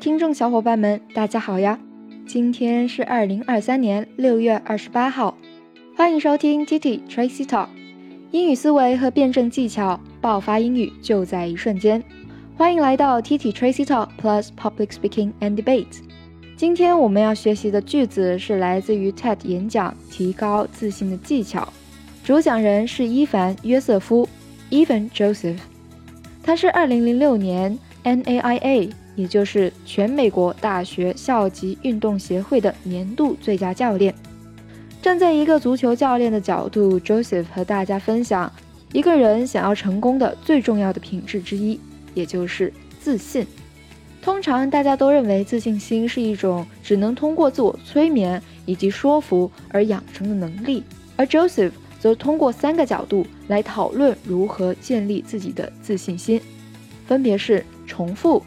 听众小伙伴们，大家好呀！今天是二零二三年六月二十八号，欢迎收听 T T Tracy Talk，英语思维和辩证技巧，爆发英语就在一瞬间。欢迎来到 T T Tracy Talk Plus Public Speaking and Debate。今天我们要学习的句子是来自于 TED 演讲《提高自信的技巧》，主讲人是伊凡·约瑟夫 （Evan Joseph），他是二零零六年 NAIA。也就是全美国大学校级运动协会的年度最佳教练。站在一个足球教练的角度，Joseph 和大家分享一个人想要成功的最重要的品质之一，也就是自信。通常大家都认为自信心是一种只能通过自我催眠以及说服而养成的能力，而 Joseph 则通过三个角度来讨论如何建立自己的自信心，分别是重复。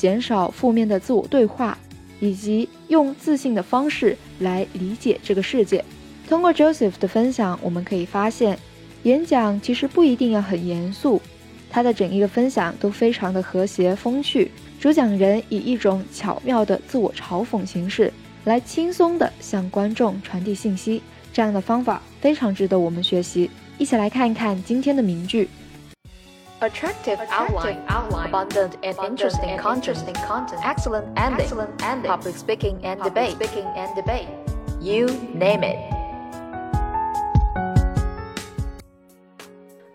减少负面的自我对话，以及用自信的方式来理解这个世界。通过 Joseph 的分享，我们可以发现，演讲其实不一定要很严肃。他的整一个分享都非常的和谐风趣。主讲人以一种巧妙的自我嘲讽形式来轻松地向观众传递信息，这样的方法非常值得我们学习。一起来看一看今天的名句。Attractive, outline, outline, abundant and interesting, and content, interesting content, excellent ending, excellent ending, public speaking and public debate, speaking and debate. You name it.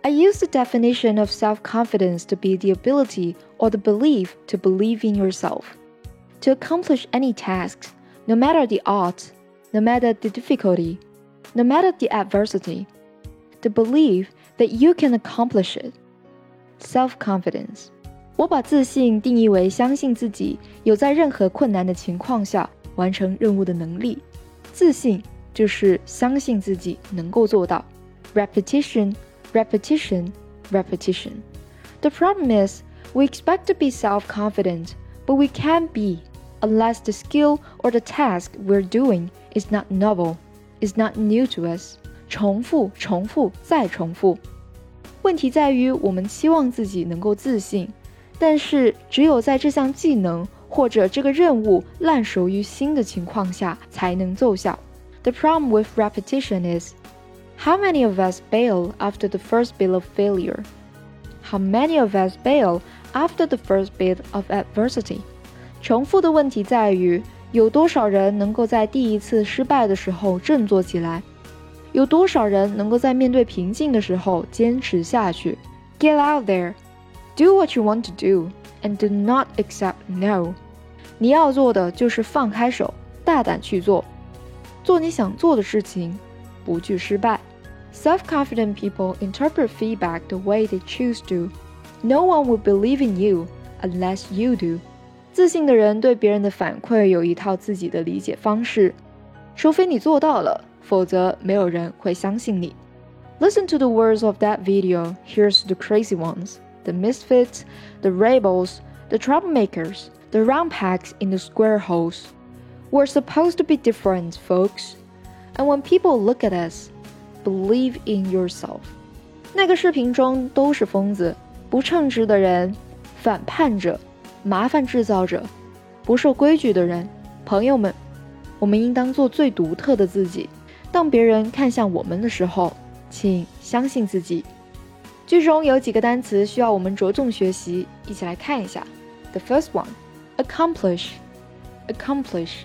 I use the definition of self confidence to be the ability or the belief to believe in yourself, to accomplish any tasks, no matter the odds, no matter the difficulty, no matter the adversity, the belief that you can accomplish it. Self-confidence，我把自信定义为相信自己有在任何困难的情况下完成任务的能力。自信就是相信自己能够做到。Repetition, repetition, repetition. The problem is we expect to be self-confident, but we can't be unless the skill or the task we're doing is not novel, is not new to us. 重复，重复，再重复。 问题在于，我们期望自己能够自信，但是只有在这项技能或者这个任务烂熟于心的情况下才能奏效。The problem with repetition is how many of us bail after the first bit of failure? How many of us bail after the first bit of adversity? 重复的问题在于，有多少人能够在第一次失败的时候振作起来？有多少人能够在面对瓶颈的时候坚持下去？Get out there, do what you want to do, and do not accept no。你要做的就是放开手，大胆去做，做你想做的事情，不惧失败。Self-confident people interpret feedback the way they choose to. No one will believe in you unless you do. 自信的人对别人的反馈有一套自己的理解方式，除非你做到了。否则没有人会相信你。Listen to the words of that video. Here's the crazy ones, the misfits, the rebels, the troublemakers, the round pegs in the square holes. We're supposed to be different, folks. And when people look at us, believe in yourself. 那个视频中都是疯子、不称职的人、反叛者、麻烦制造者、不守规矩的人。朋友们，我们应当做最独特的自己。 当别人看向我们的时候，请相信自己。句中有几个单词需要我们着重学习，一起来看一下。The first one, accomplish, accomplish，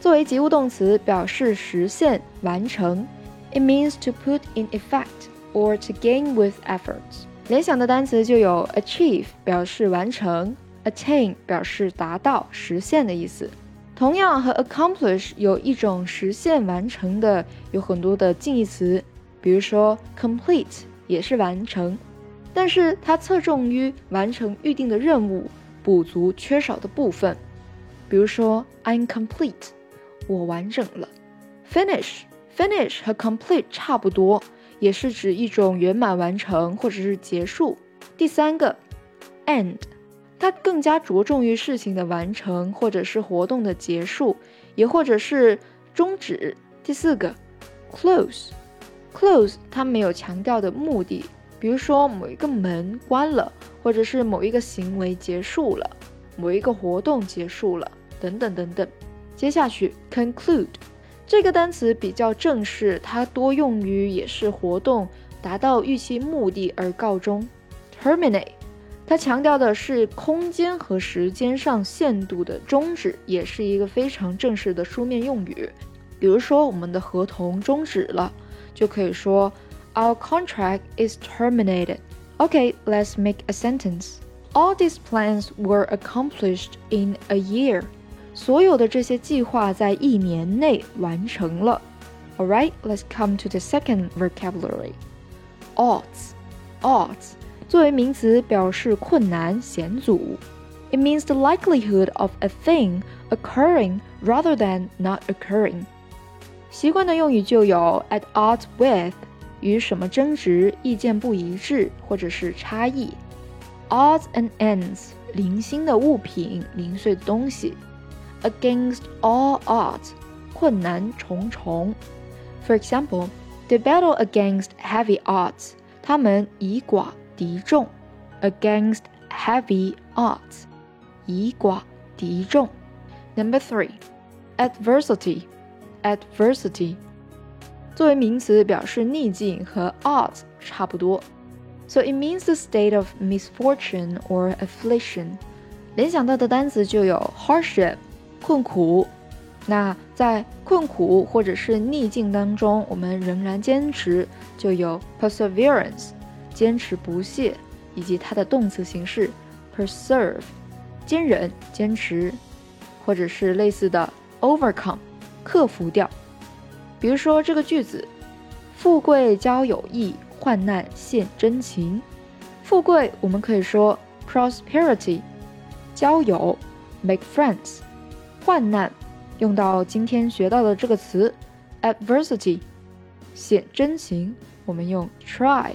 作为及物动词，表示实现、完成。It means to put in effect or to gain with effort。联想的单词就有 achieve，表示完成；attain，表示达到、实现的意思。同样和 accomplish 有一种实现完成的，有很多的近义词，比如说 complete 也是完成，但是它侧重于完成预定的任务，补足缺少的部分。比如说 I'm complete，我完整了。finish finish 和 complete 差不多，也是指一种圆满完成或者是结束。第三个 end。它更加着重于事情的完成，或者是活动的结束，也或者是终止。第四个，close，close 它没有强调的目的，比如说某一个门关了，或者是某一个行为结束了。某一个活动结束了，等等等等。接下去，conclude 这个单词比较正式，它多用于也是活动达到预期目的而告终。terminate 它强调的是空间和时间上限度的终止，也是一个非常正式的书面用语。比如说，我们的合同终止了，就可以说 Our contract is terminated. Okay, let's make a sentence. All these plans were accomplished in a year. 所有的这些计划在一年内完成了。Alright, let's come to the second vocabulary. Odds. Odds 作为名词表示困难、险阻。It means the likelihood of a thing occurring rather than not occurring. 习惯的用语就有 at odds with，与什么争执、意见不一致或者是差异。Odds and ends，零星的物品、零碎的东西。Against all odds，困难重重。For example, the battle against heavy odds，他们以寡 敌众，against heavy odds，以寡敌众。Number three, adversity, adversity，作为名词表示逆境和 odds 差不多，so it means the state of misfortune or affliction。联想到的单词就有 hardship，困苦。那在困苦或者是逆境当中，我们仍然坚持，就有 perseverance。 坚持不懈，以及它的动词形式 persevere，坚忍、坚持，或者是类似的 overcome，克服掉。比如说这个句子：富贵交友谊，患难现真情。富贵我们可以说 prosperity，交友 make friends，患难用到今天学到的这个词 adversity，显真情我们用 try。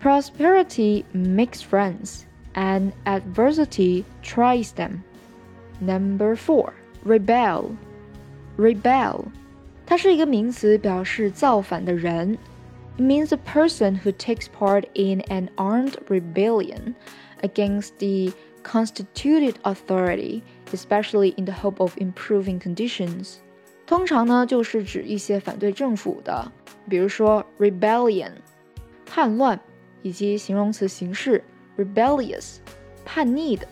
Prosperity makes friends, and adversity tries them. Number four, rebel. Rebel，它是一个名词，表示造反的人。It means a person who takes part in an armed rebellion against the constituted authority, especially in the hope of improving conditions. 通常呢，就是指一些反对政府的，比如说 rebellion，叛乱。 以及形容词形式 rebellious，叛逆的。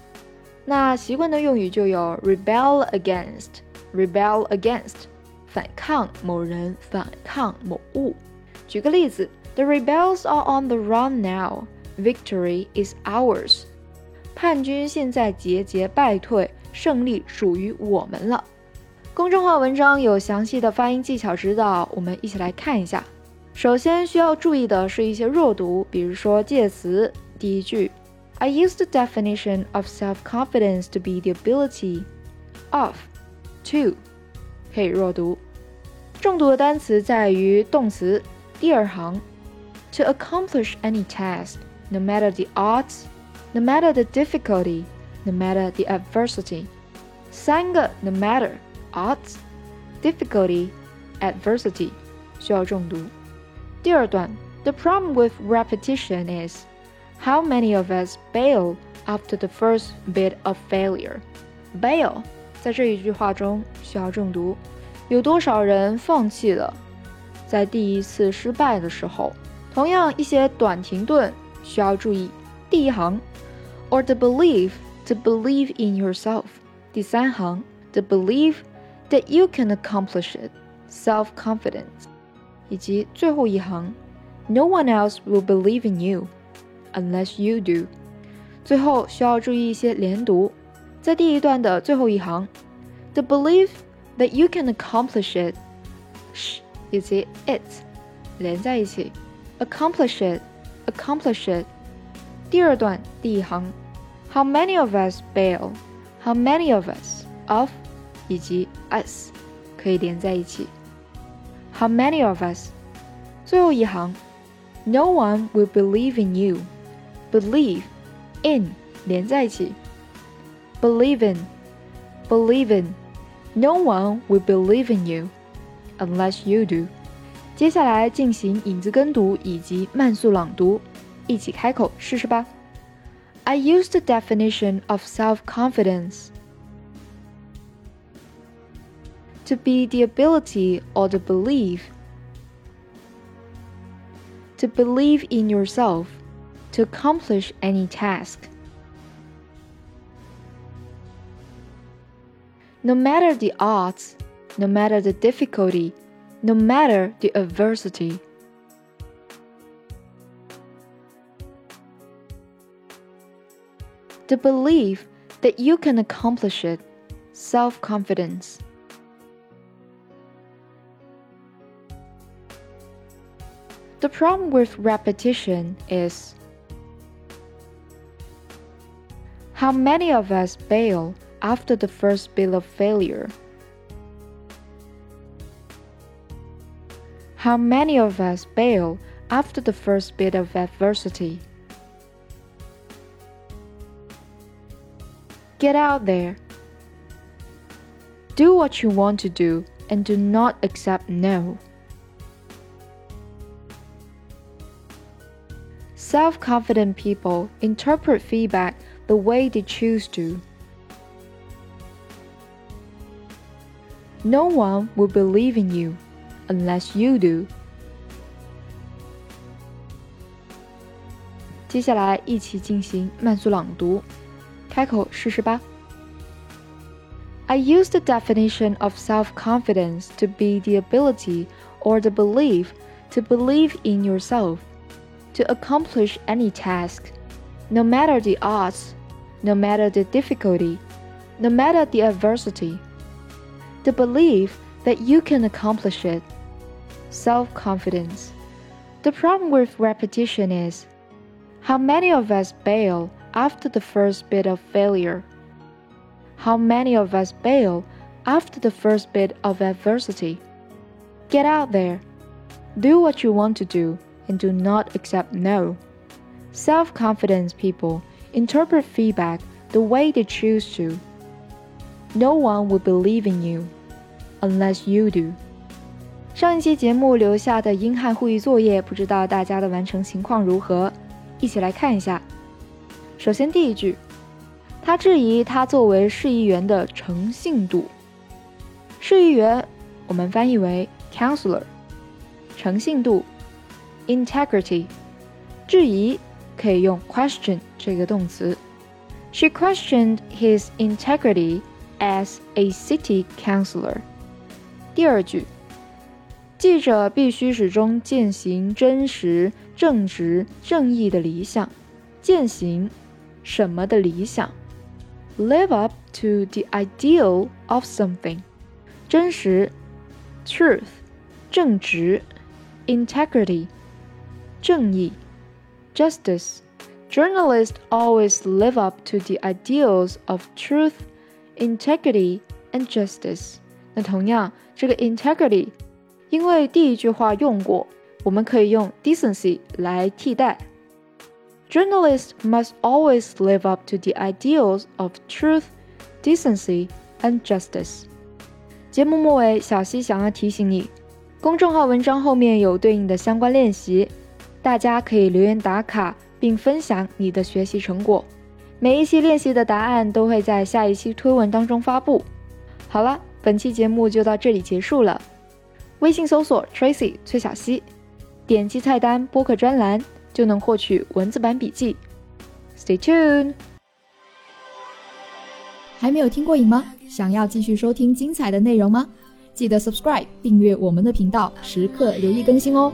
那习惯的用语就有 rebel against，rebel against，反抗某人，反抗某物。举个例子，The rebels are on the run now. Victory is ours. 叛军现在节节败退，胜利属于我们了。公众号文章有详细的发音技巧指导，我们一起来看一下。首先需要注意的是一些弱读，比如说介词。第一句，I use the definition of self-confidence to be the ability of to，可以弱读。重读的单词在于动词第二行，to accomplish any task, no matter the odds, no matter the difficulty, no matter the adversity。三个 no matter odds, difficulty, adversity 需要重读。 第二段，The problem with repetition is how many of us bail after the first bit of failure. Bail 在这一句话中需要重读，有多少人放弃了？在第一次失败的时候，同样一些短停顿需要注意。第一行，or the belief to believe in yourself。第三行，the belief that you can accomplish it。self-confidence。 以及最后一行，No one else will believe in you unless you do。最后需要注意一些连读，在第一段的最后一行，The belief that you can accomplish it，以及 it 连在一起，accomplish it，accomplish it。第二段第一行，How many of us bail？How many of us of 以及 us 可以连在一起。 how many of us？最后一行，No one will believe in you。Believe in 连在一起，believe in，believe in。No one will believe in you unless you do。接下来进行影子跟读以及慢速朗读，一起开口试试吧。 I use the definition of self To be the ability or the belief to believe in yourself to accomplish any task. No matter the odds, no matter the difficulty, no matter the adversity. The belief that you can accomplish it, self confidence. The problem with repetition is how many of us bail after the first bit of failure? How many of us bail after the first bit of adversity? Get out there. Do what you want to do and do not accept no. Self confident people interpret feedback the way they choose to. No one will believe in you unless you do. 接下来一起进行慢速朗读，开口试试吧。I use the definition of self confidence to be the ability or the belief to believe in yourself to accomplish any task, no matter the odds, no matter the difficulty, no matter the adversity. The belief that you can accomplish it. Self confidence. The problem with repetition is how many of us bail after the first bit of failure? How many of us bail after the first bit of adversity? Get out there. Do what you want to do and do not accept no. Self confidence people interpret feedback the way they choose to. No one will believe in you unless you do. 上一期节目留下的英汉互译作业，不知道大家的完成情况如何？一起来看一下。首先，第一句，他质疑他作为市议员的诚信度。市议员，我们翻译为 counselor，诚信度。integrity，质疑可以用 question 这个动词。She questioned his integrity as a city councillor。第二句，记者必须始终践行真实、正直、正义的理想。践行什么的理想？Live up to the ideal of something。真实，truth，正直，integrity。 正义 justice. Journalists always live up to the ideals of truth, integrity, and justice. 那同样，这个 integrity，因为第一句话用过，我们可以用 decency 来替代。Journalists must always live up to the ideals of truth, decency, and justice. 节目末尾，小溪想要提醒你，公众号文章后面有对应的相关练习。 大家可以留言打卡，并分享你的学习成果。每一期练习的答案都会在下一期推文当中发布。好了，本期节目就到这里结束了。微信搜索 Tracy 崔小溪，点击菜单播客专栏就能获取文字版笔记。Stay tuned。还没有听过瘾吗？想要继续收听精彩的内容吗？记得 subscribe 订阅我们的频道，时刻留意更新哦。